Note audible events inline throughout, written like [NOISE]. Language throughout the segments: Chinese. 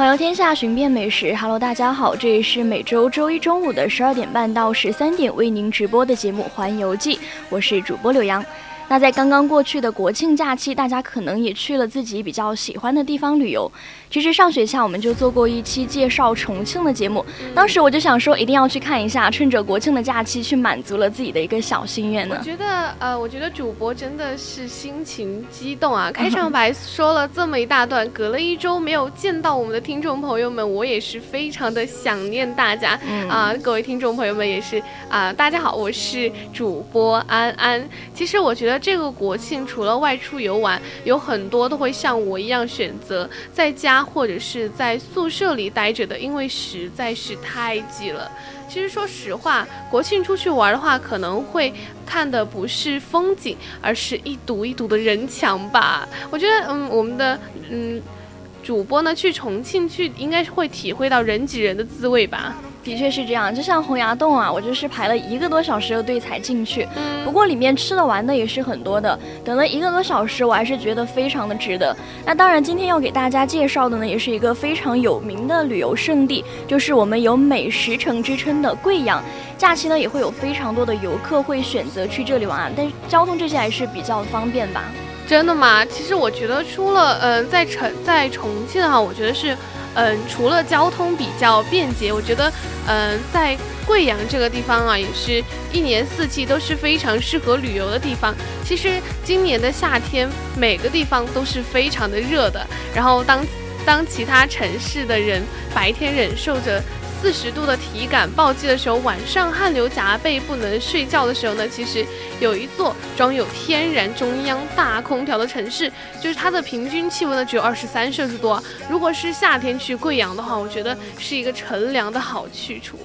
环游天下，寻遍美食。Hello，大家好，这里是每周周一中午的十二点半到十三点为您直播的节目《环游记》，我是主播柳洋。那在刚刚过去的国庆假期，大家可能也去了自己比较喜欢的地方旅游。其实上学期我们就做过一期介绍重庆的节目，当时我就想说一定要去看一下，趁着国庆的假期去满足了自己的一个小心愿呢。我觉得呃，我觉得主播真的是心情激动啊！开 [LAUGHS] 场白说了这么一大段，隔了一周没有见到我们的听众朋友们，我也是非常的想念大家啊！各位听众朋友们也是啊，大家好，我是主播安安。其实我觉得。这个国庆除了外出游玩，有很多都会像我一样选择在家或者是在宿舍里待着的，因为实在是太挤了。其实说实话，国庆出去玩的话，可能会看的不是风景，而是一堵一堵的人墙吧。我觉得，嗯，我们的嗯主播呢去重庆去，应该是会体会到人挤人的滋味吧。的确是这样，就像洪崖洞啊，我就是排了一个多小时的队才进去。嗯，不过里面吃的玩的也是很多的，等了一个多小时，我还是觉得非常的值得。那当然，今天要给大家介绍的呢，也是一个非常有名的旅游胜地，就是我们有美食城之称的贵阳。假期呢，也会有非常多的游客会选择去这里玩啊，但是交通这些还是比较方便吧？真的吗？其实我觉得，除了嗯，在重在重庆哈，我觉得是。嗯，除了交通比较便捷，我觉得，嗯，在贵阳这个地方啊，也是一年四季都是非常适合旅游的地方。其实今年的夏天，每个地方都是非常的热的。然后当当其他城市的人白天忍受着。四十度的体感暴击的时候，晚上汗流浃背不能睡觉的时候呢，其实有一座装有天然中央大空调的城市，就是它的平均气温呢只有二十三摄氏度。如果是夏天去贵阳的话，我觉得是一个乘凉的好去处。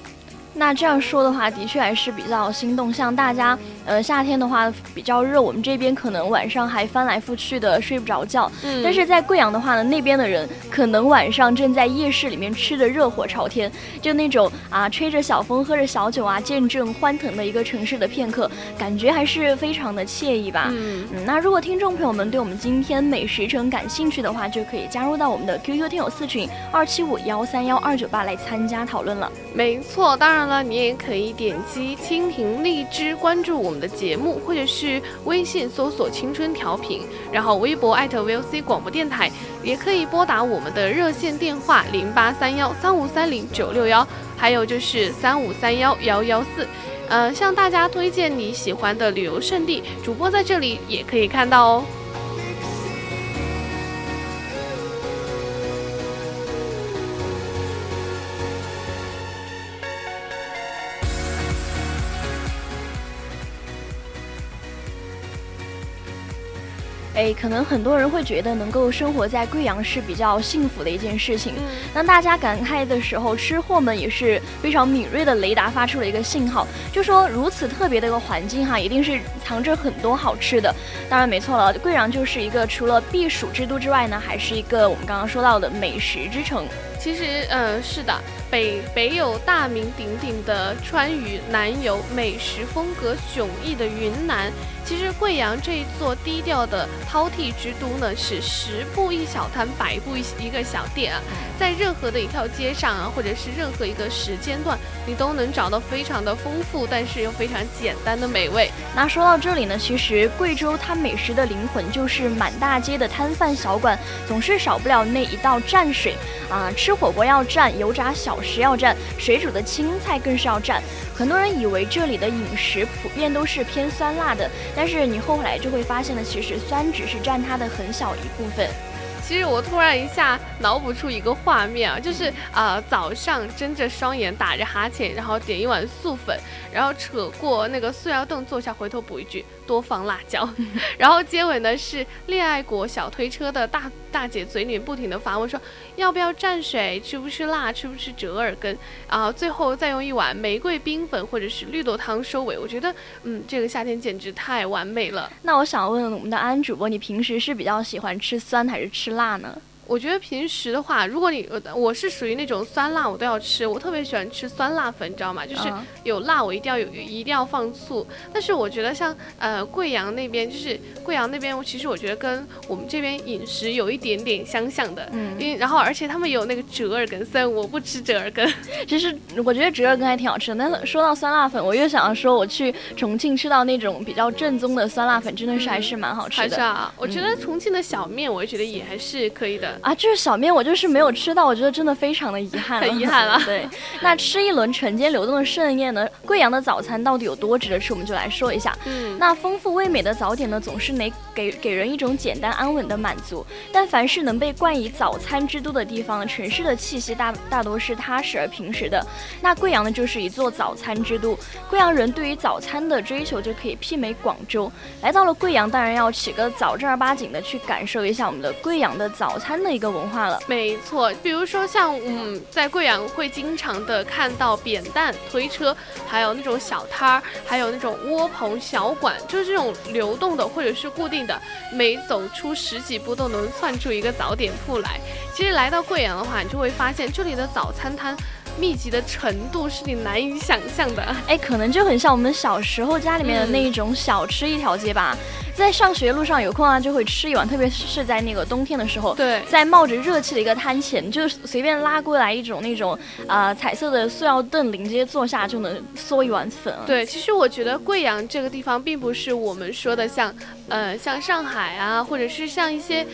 那这样说的话，的确还是比较心动。像大家，呃，夏天的话比较热，我们这边可能晚上还翻来覆去的睡不着觉。嗯。但是在贵阳的话呢，那边的人可能晚上正在夜市里面吃的热火朝天，就那种啊，吹着小风，喝着小酒啊，见证欢腾的一个城市的片刻，感觉还是非常的惬意吧。嗯。嗯。那如果听众朋友们对我们今天美食城感兴趣的话，就可以加入到我们的 QQ 听友四群二七五幺三幺二九八来参加讨论了。没错，当然。了，你也可以点击蜻蜓荔枝关注我们的节目，或者是微信搜索“青春调频”，然后微博艾特 VOC 广播电台，也可以拨打我们的热线电话零八三幺三五三零九六幺，还有就是三五三幺幺幺四。嗯，向大家推荐你喜欢的旅游胜地，主播在这里也可以看到哦。哎，可能很多人会觉得能够生活在贵阳是比较幸福的一件事情。当大家感慨的时候，吃货们也是非常敏锐的雷达发出了一个信号，就说如此特别的一个环境哈，一定是藏着很多好吃的。当然没错了，贵阳就是一个除了避暑之都之外呢，还是一个我们刚刚说到的美食之城。其实，嗯，是的，北北有大名鼎鼎的川渝，南有美食风格迥异的云南。其实贵阳这一座低调的饕餮之都呢，是十步一小摊，百步一一个小店啊。在任何的一条街上啊，或者是任何一个时间段，你都能找到非常的丰富，但是又非常简单的美味。那说到这里呢，其实贵州它美食的灵魂就是满大街的摊贩小馆，总是少不了那一道蘸水啊。吃火锅要蘸，油炸小食要蘸，水煮的青菜更是要蘸。很多人以为这里的饮食普遍都是偏酸辣的，但是你后来就会发现呢，其实酸只是占它的很小一部分。其实我突然一下脑补出一个画面啊，就是啊早上睁着双眼打着哈欠，然后点一碗素粉，然后扯过那个塑料凳坐下，回头补一句。多放辣椒，[LAUGHS] 然后结尾呢是恋爱果小推车的大大姐嘴里不停的发问说要不要蘸水，吃不吃辣，吃不吃折耳根，然后最后再用一碗玫瑰冰粉或者是绿豆汤收尾。我觉得嗯这个夏天简直太完美了。那我想问我们的安主播，你平时是比较喜欢吃酸还是吃辣呢？我觉得平时的话，如果你我是属于那种酸辣我都要吃，我特别喜欢吃酸辣粉，你知道吗？就是有辣我一定要有，一定要放醋。但是我觉得像呃贵阳那边，就是贵阳那边，其实我觉得跟我们这边饮食有一点点相像的。嗯。因然后而且他们有那个折耳根，虽然我不吃折耳根，[LAUGHS] 其实我觉得折耳根还挺好吃的。但是说到酸辣粉，我又想要说我去重庆吃到那种比较正宗的酸辣粉，真的是还是蛮好吃的。还是啊，我觉得重庆的小面，我觉得也还是可以的。啊，就是小面，我就是没有吃到，我觉得真的非常的遗憾，很遗憾了。[LAUGHS] 对，那吃一轮晨间流动的盛宴呢？贵阳的早餐到底有多值得吃？我们就来说一下。嗯，那丰富味美的早点呢，总是能给给人一种简单安稳的满足。但凡是能被冠以早餐之都的地方，城市的气息大大多是踏实而平实的。那贵阳呢，就是一座早餐之都。贵阳人对于早餐的追求就可以媲美广州。来到了贵阳，当然要起个早，正儿八经的去感受一下我们的贵阳的早餐的一个文。化了，没错，比如说像嗯，在贵阳会经常的看到扁担推车，还有那种小摊儿，还有那种窝棚小馆，就是这种流动的或者是固定的，每走出十几步都能窜出一个早点铺来。其实来到贵阳的话，你就会发现这里的早餐摊。密集的程度是你难以想象的，哎，可能就很像我们小时候家里面的那一种小吃一条街吧，在上学路上有空啊就会吃一碗，特别是在那个冬天的时候，对，在冒着热气的一个摊前，就随便拉过来一种那种啊彩色的塑料凳，临街坐下就能嗦一碗粉。对，其实我觉得贵阳这个地方并不是我们说的像，呃，像上海啊，或者是像一些。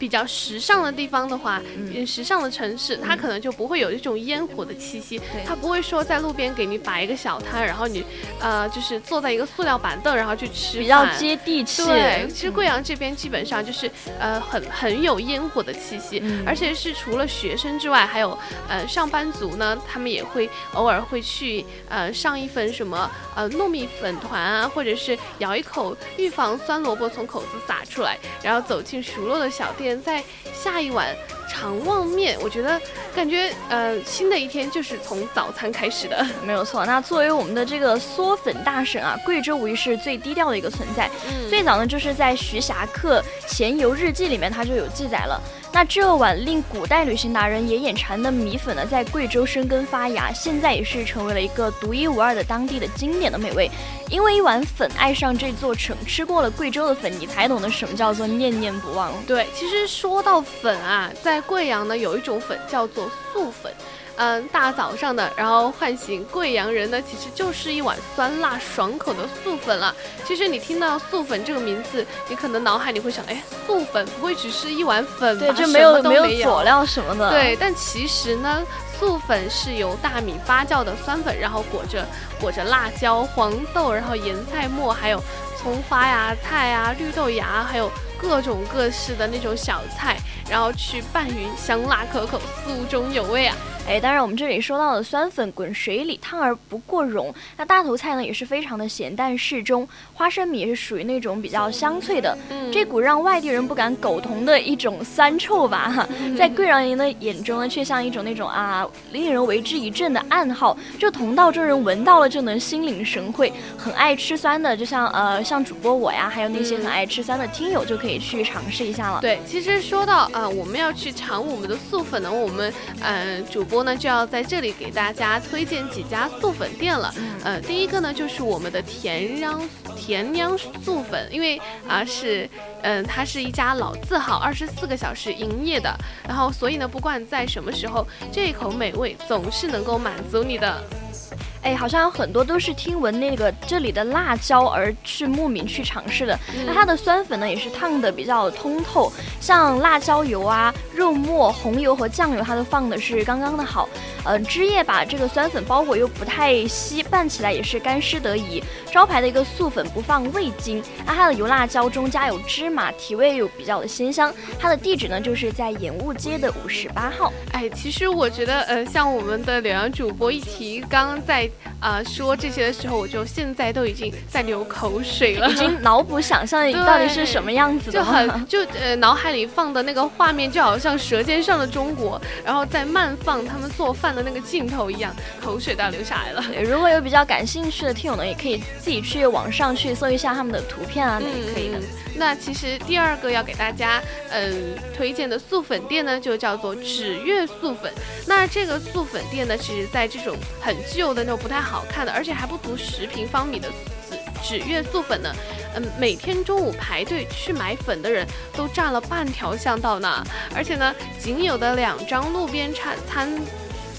比较时尚的地方的话，嗯，时尚的城市，它可能就不会有这种烟火的气息，它不会说在路边给你摆一个小摊，然后你，呃，就是坐在一个塑料板凳，然后去吃，比较接地气。对，其实贵阳这边基本上就是，呃，很很有烟火的气息，而且是除了学生之外，还有，呃，上班族呢，他们也会偶尔会去，呃，上一份什么，呃，糯米粉团啊，或者是咬一口预防酸萝卜从口子洒出来，然后走进熟络的小店。再下一碗肠旺面，我觉得感觉呃，新的一天就是从早餐开始的，没有错。那作为我们的这个嗦粉大省啊，贵州无疑是最低调的一个存在。最早呢，就是在徐霞客《闲游日记》里面，它就有记载了。那这碗令古代旅行达人也眼馋的米粉呢，在贵州生根发芽，现在也是成为了一个独一无二的当地的经典的美味。因为一碗粉爱上这座城，吃过了贵州的粉，你才懂得什么叫做念念不忘。对，其实说到粉啊，在贵阳呢，有一种粉叫做素粉。嗯，大早上的，然后唤醒贵阳人呢，其实就是一碗酸辣爽口的素粉了。其实你听到素粉这个名字，你可能脑海里会想，哎，素粉不会只是一碗粉吧？对，就没有没有佐料什么的。对，但其实呢，素粉是由大米发酵的酸粉，然后裹着裹着辣椒、黄豆，然后盐菜末，还有葱花呀、菜呀、绿豆芽，还有。各种各式的那种小菜，然后去拌匀，香辣可口，酥中有味啊！哎，当然我们这里说到的酸粉滚水里烫而不过溶，那大头菜呢也是非常的咸淡适中，花生米也是属于那种比较香脆的，这股让外地人不敢苟同的一种酸臭吧，哈，[LAUGHS] 在贵阳人的眼中呢，却像一种那种啊令人为之一振的暗号，就同道中人闻到了就能心领神会，很爱吃酸的，就像呃像主播我呀，还有那些很爱吃酸的听友就可以。可以去尝试一下了。对，其实说到啊，我们要去尝我们的素粉呢，我们嗯，主播呢就要在这里给大家推荐几家素粉店了。呃，第一个呢就是我们的田秧田秧素粉，因为啊是嗯，它是一家老字号，二十四个小时营业的，然后所以呢，不管在什么时候，这一口美味总是能够满足你的。哎，好像有很多都是听闻那个这里的辣椒而去慕名去尝试的。那它的酸粉呢，也是烫的比较通透，像辣椒油啊、肉末、红油和酱油，它都放的是刚刚的好。嗯，汁液把这个酸粉包裹又不太稀，拌起来也是干湿得宜。招牌的一个素粉不放味精，那它的油辣椒中加有芝麻，提味又比较的鲜香。它的地址呢，就是在演务街的五十八号。哎，其实我觉得，呃，像我们的柳阳主播一提刚刚在啊说这些的时候，我就现在都已经在流口水了，已经脑补想象到底是什么样子的，[LAUGHS] 就很就呃脑海里放的那个画面就好像《舌尖上的中国》，然后在慢放他们做饭的那个镜头一样，口水都要流下来了。如果有比较感兴趣的听友呢，也可以自己去网上去搜一下他们的图片啊，那也可以的。那其实第二个要给大家嗯推荐的素粉店呢，就叫做纸月素粉。那这个素粉店呢，其实在这种很旧的那种不太好看的，而且还不足十平方米的紫纸月素粉呢，嗯，每天中午排队去买粉的人都占了半条巷道呢。而且呢，仅有的两张路边餐餐。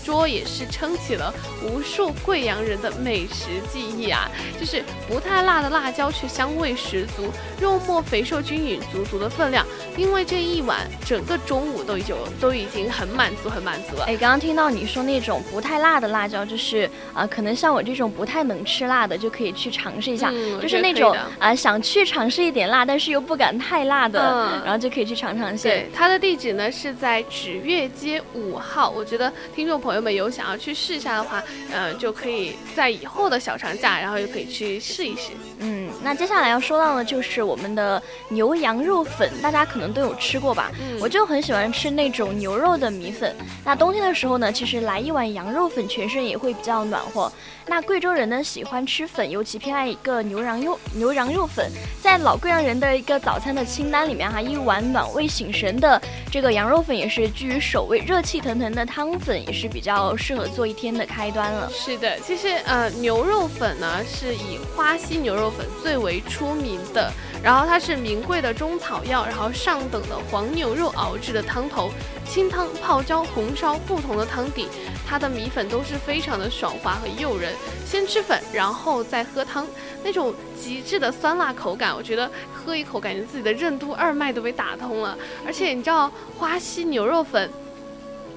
桌也是撑起了无数贵阳人的美食记忆啊！就是不太辣的辣椒，却香味十足，肉末肥瘦均匀，足足的分量。因为这一碗，整个中午都已经都已经很满足，很满足了。哎，刚刚听到你说那种不太辣的辣椒，就是啊，可能像我这种不太能吃辣的，就可以去尝试一下。就是那种啊，想去尝试一点辣，但是又不敢太辣的，然后就可以去尝尝鲜。对，它的地址呢是在指月街五号。我觉得听众朋友朋友们有想要去试一下的话，嗯，就可以在以后的小长假，然后就可以去试一试。嗯，那接下来要说到的就是我们的牛羊肉粉，大家可能都有吃过吧？嗯，我就很喜欢吃那种牛肉的米粉。那冬天的时候呢，其实来一碗羊肉粉，全身也会比较暖和。那贵州人呢喜欢吃粉，尤其偏爱一个牛羊肉牛羊肉粉，在老贵阳人的一个早餐的清单里面哈，一碗暖胃醒神的这个羊肉粉也是居于首位，热气腾腾的汤粉也是比较适合做一天的开端了。是的，其实呃牛肉粉呢是以花溪牛肉粉最最为出名的，然后它是名贵的中草药，然后上等的黄牛肉熬制的汤头，清汤泡椒红烧不同的汤底，它的米粉都是非常的爽滑和诱人。先吃粉，然后再喝汤，那种极致的酸辣口感，我觉得喝一口，感觉自己的任督二脉都被打通了。而且你知道花溪牛肉粉，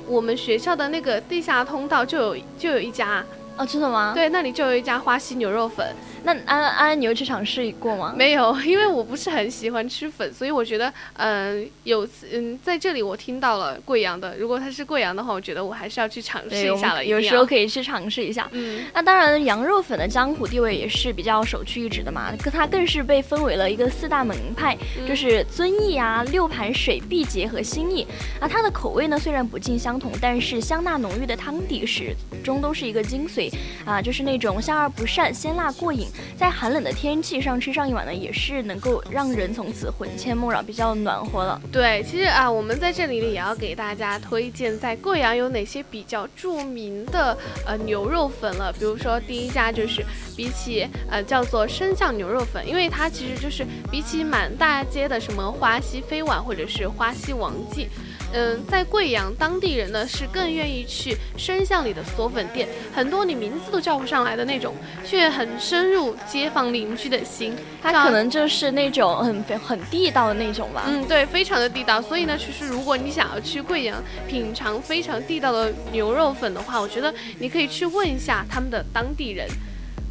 我们学校的那个地下通道就有就有一家。哦，真的吗？对，那里就有一家花溪牛肉粉。那安安，你有去尝试过吗？没有，因为我不是很喜欢吃粉，所以我觉得，嗯，有嗯，在这里我听到了贵阳的，如果它是贵阳的话，我觉得我还是要去尝试一下了。有时候可以去尝试一下。嗯，那当然，羊肉粉的江湖地位也是比较首屈一指的嘛，它更是被分为了一个四大门派，就是遵义啊、六盘水、毕节和兴义。啊，它的口味呢虽然不尽相同，但是香辣浓郁的汤底始终都是一个精髓。啊，就是那种香而不膻、鲜辣过瘾，在寒冷的天气上吃上一碗呢，也是能够让人从此魂牵梦绕，比较暖和了。对，其实啊，我们在这里呢也要给大家推荐，在贵阳有哪些比较著名的呃牛肉粉了。比如说第一家就是比起呃叫做生巷牛肉粉，因为它其实就是比起满大街的什么花溪飞碗或者是花溪王记。嗯，在贵阳，当地人呢是更愿意去深巷里的嗦粉店，很多你名字都叫不上来的那种，却很深入街坊邻居的心。他可能就是那种很很地道的那种吧。嗯，对，非常的地道。所以呢，其实如果你想要去贵阳品尝非常地道的牛肉粉的话，我觉得你可以去问一下他们的当地人。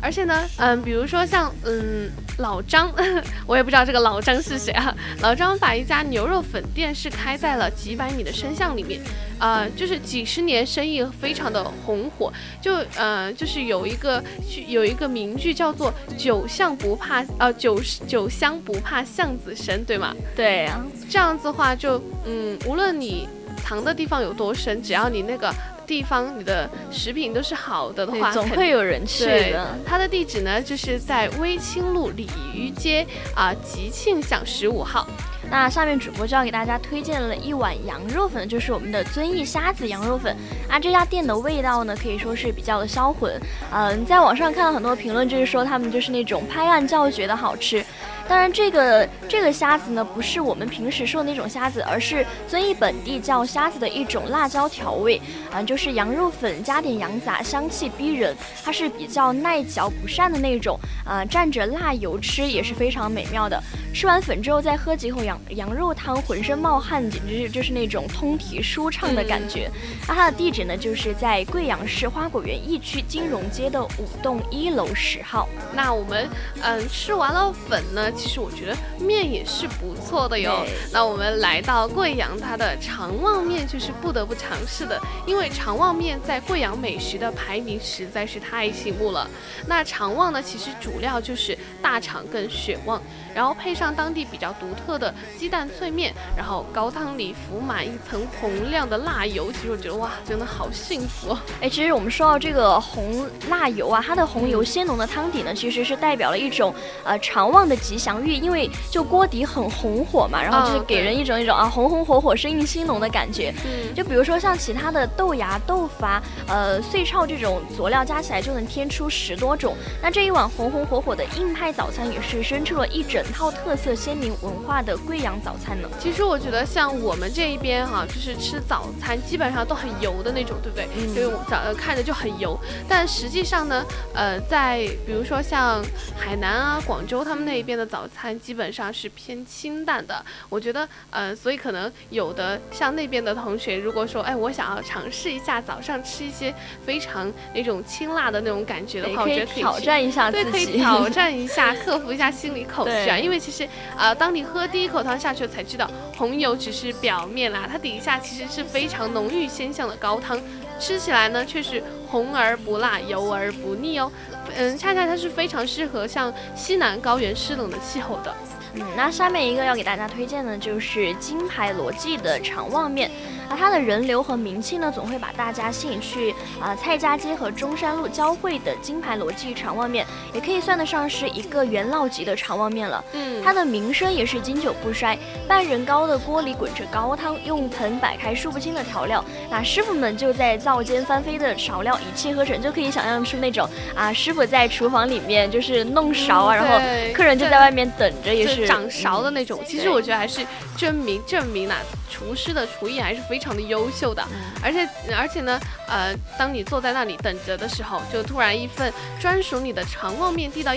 而且呢，嗯，比如说像嗯老张，[LAUGHS] 我也不知道这个老张是谁啊。老张把一家牛肉粉店是开在了几百米的深巷里面，啊，就是几十年生意非常的红火。就呃，就是有一个有一个名句叫做“酒巷不怕呃酒酒香不怕巷子深”，对吗？对啊，这样子的话就嗯，无论你藏的地方有多深，只要你那个。地方你的食品都是好的的话，总会有人去的。它的地址呢，就是在威清路鲤鱼街啊吉庆巷十五号。那下面主播就要给大家推荐了一碗羊肉粉，就是我们的遵义虾子羊肉粉啊。这家店的味道呢，可以说是比较的销魂。嗯，在网上看到很多评论，就是说他们就是那种拍案叫绝的好吃。当然，这个这个虾子呢，不是我们平时说的那种虾子，而是遵义本地叫虾子的一种辣椒调味啊，就是羊肉粉加点羊杂，香气逼人。它是比较耐嚼不膻的那种啊，蘸着辣油吃也是非常美妙的。吃完粉之后再喝几口羊羊肉汤，浑身冒汗，简直是就是那种通体舒畅的感觉。那它的地址呢，就是在贵阳市花果园一区金融街的五栋一楼十号。那我们嗯吃完了粉呢，其实我觉得面也是不错的哟。那我们来到贵阳，它的肠旺面就是不得不尝试的，因为肠旺面在贵阳美食的排名实在是太醒目了。那肠旺呢，其实主料就是大肠跟血旺。然后配上当地比较独特的鸡蛋脆面，然后高汤里浮满一层红亮的辣油，其实我觉得哇，真的好幸福。哎，其实我们说到这个红辣油啊，它的红油鲜浓的汤底呢，其实是代表了一种呃长旺的吉祥寓意，因为就锅底很红火嘛，然后就是给人一种一种啊红红火火、生意兴隆的感觉。嗯，就比如说像其他的豆芽、豆腐啊、呃碎炒这种佐料加起来就能添出十多种，那这一碗红红火火的硬派早餐也是生出了一整。套特色鲜明文化的贵阳早餐呢？其实我觉得像我们这一边哈，就是吃早餐基本上都很油的那种，对不对？嗯。因为早看着就很油，但实际上呢，呃，在比如说像海南啊、广州他们那一边的早餐基本上是偏清淡的。我觉得，呃，所以可能有的像那边的同学，如果说，哎，我想要尝试一下早上吃一些非常那种清辣的那种感觉的话，我觉得可以挑战一下自己，对，可以挑战一下，克服一下心理恐惧 [LAUGHS] 因为其实，呃，当你喝第一口汤下去才知道红油只是表面啦，它底下其实是非常浓郁鲜香的高汤，吃起来呢却是红而不辣，油而不腻哦。嗯，恰恰它是非常适合像西南高原湿冷的气候的。嗯，那下面一个要给大家推荐的就是金牌罗记的肠旺面。啊它的人流和名气呢，总会把大家吸引去啊蔡家街和中山路交汇的金牌罗记肠旺面，也可以算得上是一个元老级的肠旺面了。嗯，它的名声也是经久不衰。半人高的锅里滚着高汤，用盆摆开数不清的调料，那师傅们就在灶间翻飞的勺料一气呵成，就可以想象出那种啊师傅在厨房里面就是弄勺啊，然后客人就在外面等着，也是掌勺的那种。其实我觉得还是证明证明呐，厨师的厨艺还是非常。的优秀的，而且而且呢，呃，当你坐在那里等着的时候，就突然一份专属你的肠旺面递到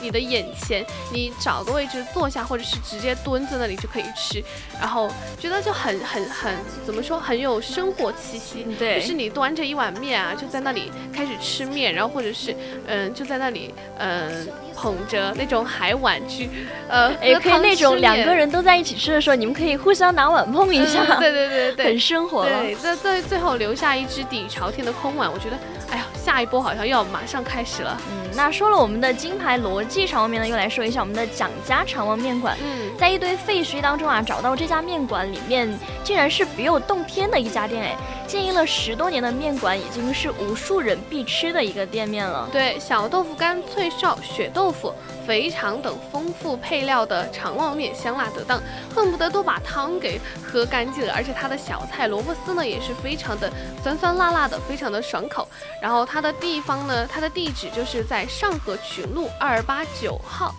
你的眼前，你找个位置坐下，或者是直接蹲在那里就可以吃，然后觉得就很很很怎么说，很有生活气息。对，就是你端着一碗面啊，就在那里开始吃面，然后或者是嗯，就在那里嗯。捧着那种海碗去，呃，也可以那种两个人都在一起吃的时候，你们可以互相拿碗碰一下，对对对对，很生活了。对，在在最后留下一只底朝天的空碗，我觉得，哎呀，下一波好像又要马上开始了。嗯，那说了我们的金牌罗记肠旺面呢，又来说一下我们的蒋家肠旺面馆。嗯，在一堆废墟当中啊，找到这家面馆里面，竟然是别有洞天的一家店哎。经营了十多年的面馆，已经是无数人必吃的一个店面了。对，小豆腐干、脆哨、血豆腐、肥肠等丰富配料的肠旺面，香辣得当，恨不得都把汤给喝干净了。而且它的小菜萝卜丝呢，也是非常的酸酸辣辣的，非常的爽口。然后它的地方呢，它的地址就是在上河群路二八九号。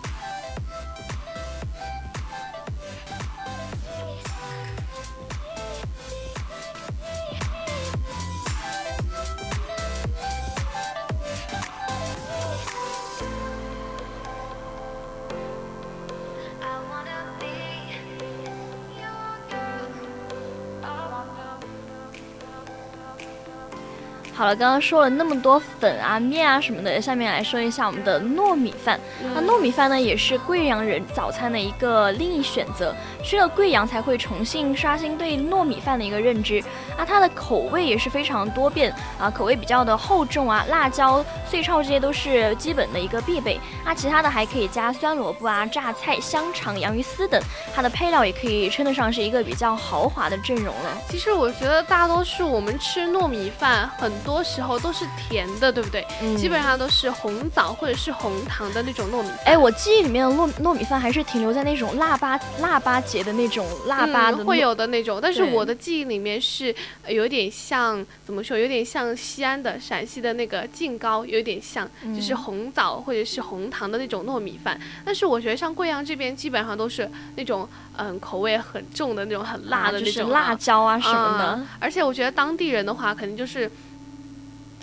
好了，刚刚说了那么多粉啊、面啊什么的，下面来说一下我们的糯米饭。那糯米饭呢，也是贵阳人早餐的一个另一选择。去了贵阳，才会重新刷新对糯米饭的一个认知。啊，它的口味也是非常多变啊，口味比较的厚重啊，辣椒、碎炒这些都是基本的一个必备。啊，其他的还可以加酸萝卜啊、榨菜、香肠、洋芋丝等。它的配料也可以称得上是一个比较豪华的阵容了。其实我觉得大多数我们吃糯米饭很多。多时候都是甜的，对不对？嗯，基本上都是红枣或者是红糖的那种糯米。哎，我记忆里面的糯糯米饭还是停留在那种腊八腊八节的那种腊八的会有的那种，但是我的记忆里面是有点像怎么说？有点像西安的陕西的那个晋糕，有点像就是红枣或者是红糖的那种糯米饭。但是我觉得像贵阳这边基本上都是那种嗯口味很重的那种很辣的那种辣椒啊什么的。而且我觉得当地人的话，肯定就是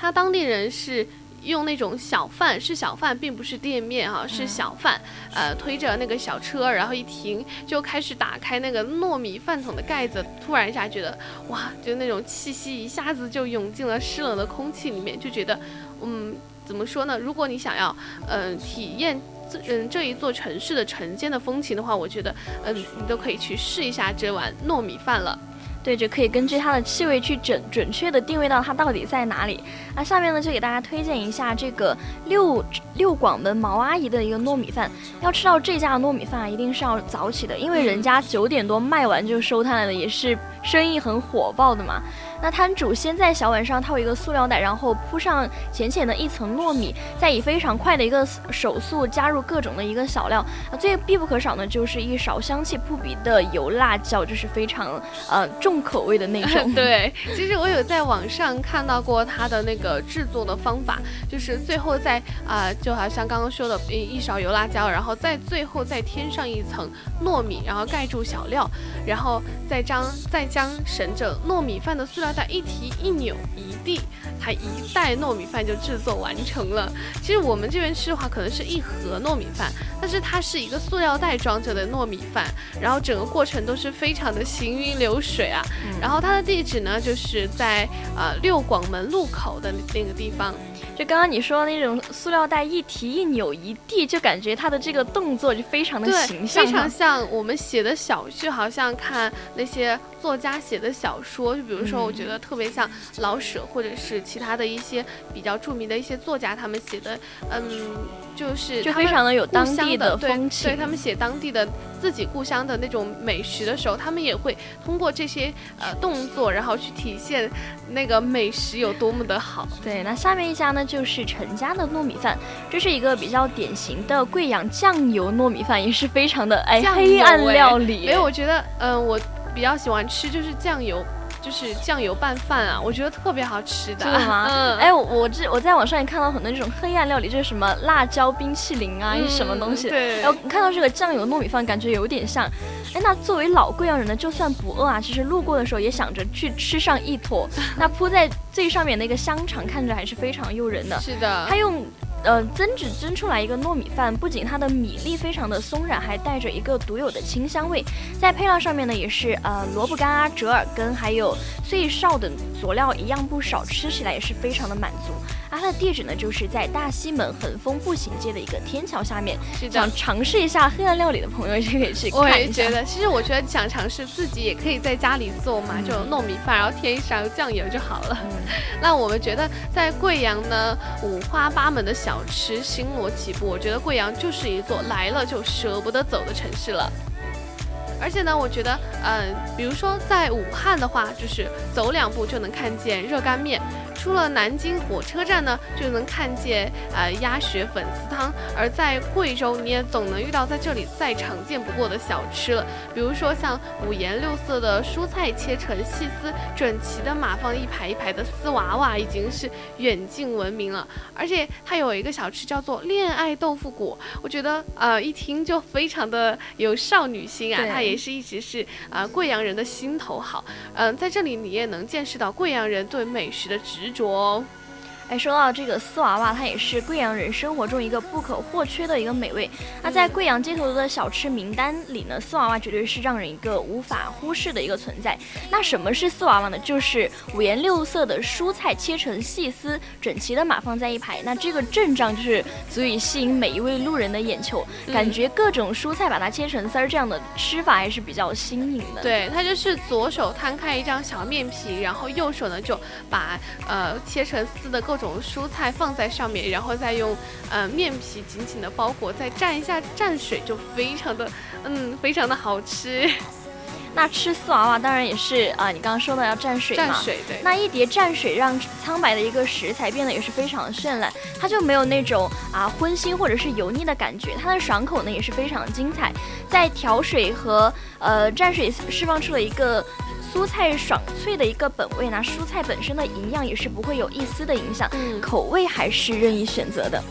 他当地人是用那种小贩，是小贩，并不是店面哈，是小贩，呃，推着那个小车，然后一停就开始打开那个糯米饭桶的盖子，突然一下觉得哇，就那种气息一下子就涌进了湿冷的空气里面，就觉得嗯，怎么说呢？如果你想要嗯体验嗯这一座城市的晨间的风情的话，我觉得嗯你都可以去试一下这碗糯米饭了。对，就可以根据它的气味去准准确的定位到它到底在哪里。那下面呢，就给大家推荐一下这个六六广门毛阿姨的一个糯米饭。要吃到这家的糯米饭啊，一定是要早起的，因为人家九点多卖完就收摊了，也是生意很火爆的嘛。那摊主先在小碗上套一个塑料袋，然后铺上浅浅的一层糯米，再以非常快的一个手速加入各种的一个小料。啊，最必不可少呢，就是一勺香气扑鼻的油辣椒，就是非常呃重口味的那种。[LAUGHS] 对，其实我有在网上看到过它的那个制作的方法，就是最后再啊，就好像刚刚说的，一一勺油辣椒，然后再最后再添上一层糯米，然后盖住小料，然后再将再将绳着糯米饭的塑料。袋一提一扭一递，它一袋糯米饭就制作完成了。其实我们这边吃的话，可能是一盒糯米饭，但是它是一个塑料袋装着的糯米饭，然后整个过程都是非常的行云流水啊。然后它的地址呢，就是在呃六广门路口的那个地方。就刚刚你说的那种塑料袋一提一扭一递，就感觉他的这个动作就非常的形象，非常像我们写的小，剧好像看那些作家写的小说，就比如说我觉得特别像老舍或者是其他的一些比较著名的一些作家他们写的，嗯，就是就非常的有当地的风情，对他们写当地的自己故乡的那种美食的时候，他们也会通过这些呃动作，然后去体现那个美食有多么的好。对，那下面一家呢？就是陈家的糯米饭，这是一个比较典型的贵阳酱油糯米饭，也是非常的哎黑暗料理。没有，我觉得嗯，我比较喜欢吃就是酱油。就是酱油拌饭啊，我觉得特别好吃的。真的吗？嗯。哎，我这我在网上也看到很多这种黑暗料理，就是什么辣椒冰淇淋啊，是什么东西？对。然后看到这个酱油糯米饭，感觉有点像。哎，那作为老贵阳人呢，就算不饿啊，其实路过的时候也想着去吃上一坨。[LAUGHS] 那铺在最上面那个香肠，看着还是非常诱人的。是的。它用。呃，蒸只蒸出来一个糯米饭，不仅它的米粒非常的松软，还带着一个独有的清香味。在配料上面呢，也是呃萝卜干啊、折耳根，还有碎哨等佐料一样不少，吃起来也是非常的满足。啊，它的地址呢，就是在大西门恒丰步行街的一个天桥下面。想尝试一下黑暗料理的朋友，也可以去看一下。我也觉得，其实我觉得想尝试自己也可以在家里做嘛，就糯米饭，然后添一勺酱油就好了。[LAUGHS] 那我们觉得在贵阳呢，五花八门的小吃星罗棋布，我觉得贵阳就是一座来了就舍不得走的城市了。而且呢，我觉得，嗯，比如说在武汉的话，就是走两步就能看见热干面。出了南京火车站呢，就能看见呃鸭血粉丝汤；而在贵州，你也总能遇到在这里再常见不过的小吃了，比如说像五颜六色的蔬菜切成细丝，整齐的码放一排一排的丝娃娃，已经是远近闻名了。而且它有一个小吃叫做恋爱豆腐果，我觉得呃一听就非常的有少女心啊，它也是一直是啊贵阳人的心头好。嗯，在这里你也能见识到贵阳人对美食的执。着。哎，说到这个丝娃娃，它也是贵阳人生活中一个不可或缺的一个美味。那在贵阳街头的小吃名单里呢，丝娃娃绝对是让人一个无法忽视的一个存在。那什么是丝娃娃呢？就是五颜六色的蔬菜切成细丝，整齐的码放在一排。那这个阵仗就是足以吸引每一位路人的眼球，感觉各种蔬菜把它切成丝儿，这样的吃法还是比较新颖的。对，它就是左手摊开一张小面皮，然后右手呢就把呃切成丝的各。种蔬菜放在上面，然后再用呃面皮紧紧的包裹，再蘸一下蘸水，就非常的嗯非常的好吃。[LAUGHS] 那吃丝娃娃当然也是啊，你刚刚说的要蘸水嘛。蘸水对。那一碟蘸水让苍白的一个食材变得也是非常的绚烂，它就没有那种啊荤腥或者是油腻的感觉，它的爽口呢也是非常的精彩。在调水和呃蘸水释放出了一个蔬菜爽脆的一个本味，呢蔬菜本身的营养也是不会有一丝的影响，口味还是任意选择的。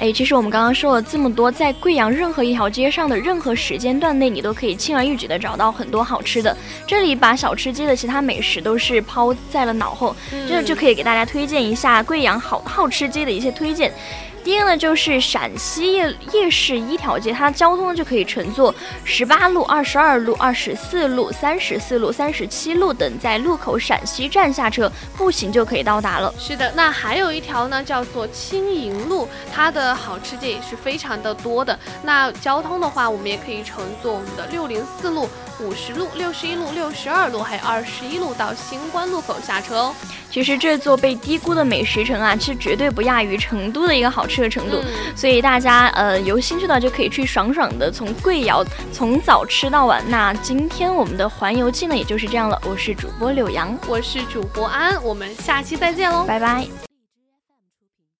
哎，其实我们刚刚说了这么多，在贵阳任何一条街上的任何时间段内，你都可以轻而易举的找到很多好吃的。这里把小吃街的其他美食都是抛在了脑后，这就可以给大家推荐一下贵阳好好吃街的一些推荐。第一个呢，就是陕西夜夜市一条街，它交通呢就可以乘坐十八路、二十二路、二十四路、三十四路、三十七路等，在路口陕西站下车，步行就可以到达了。是的，那还有一条呢，叫做青银路，它的好吃街也是非常的多的。那交通的话，我们也可以乘坐我们的六零四路、五十路、六十一路、六十二路，还有二十一路到新关路口下车哦。其实这座被低估的美食城啊，是绝对不亚于成都的一个好吃的程度。所以大家呃有兴趣的就可以去爽爽的从贵瑶从早吃到晚。那今天我们的环游记呢，也就是这样了。我是主播柳阳，我是主播安，我们下期再见喽，拜拜。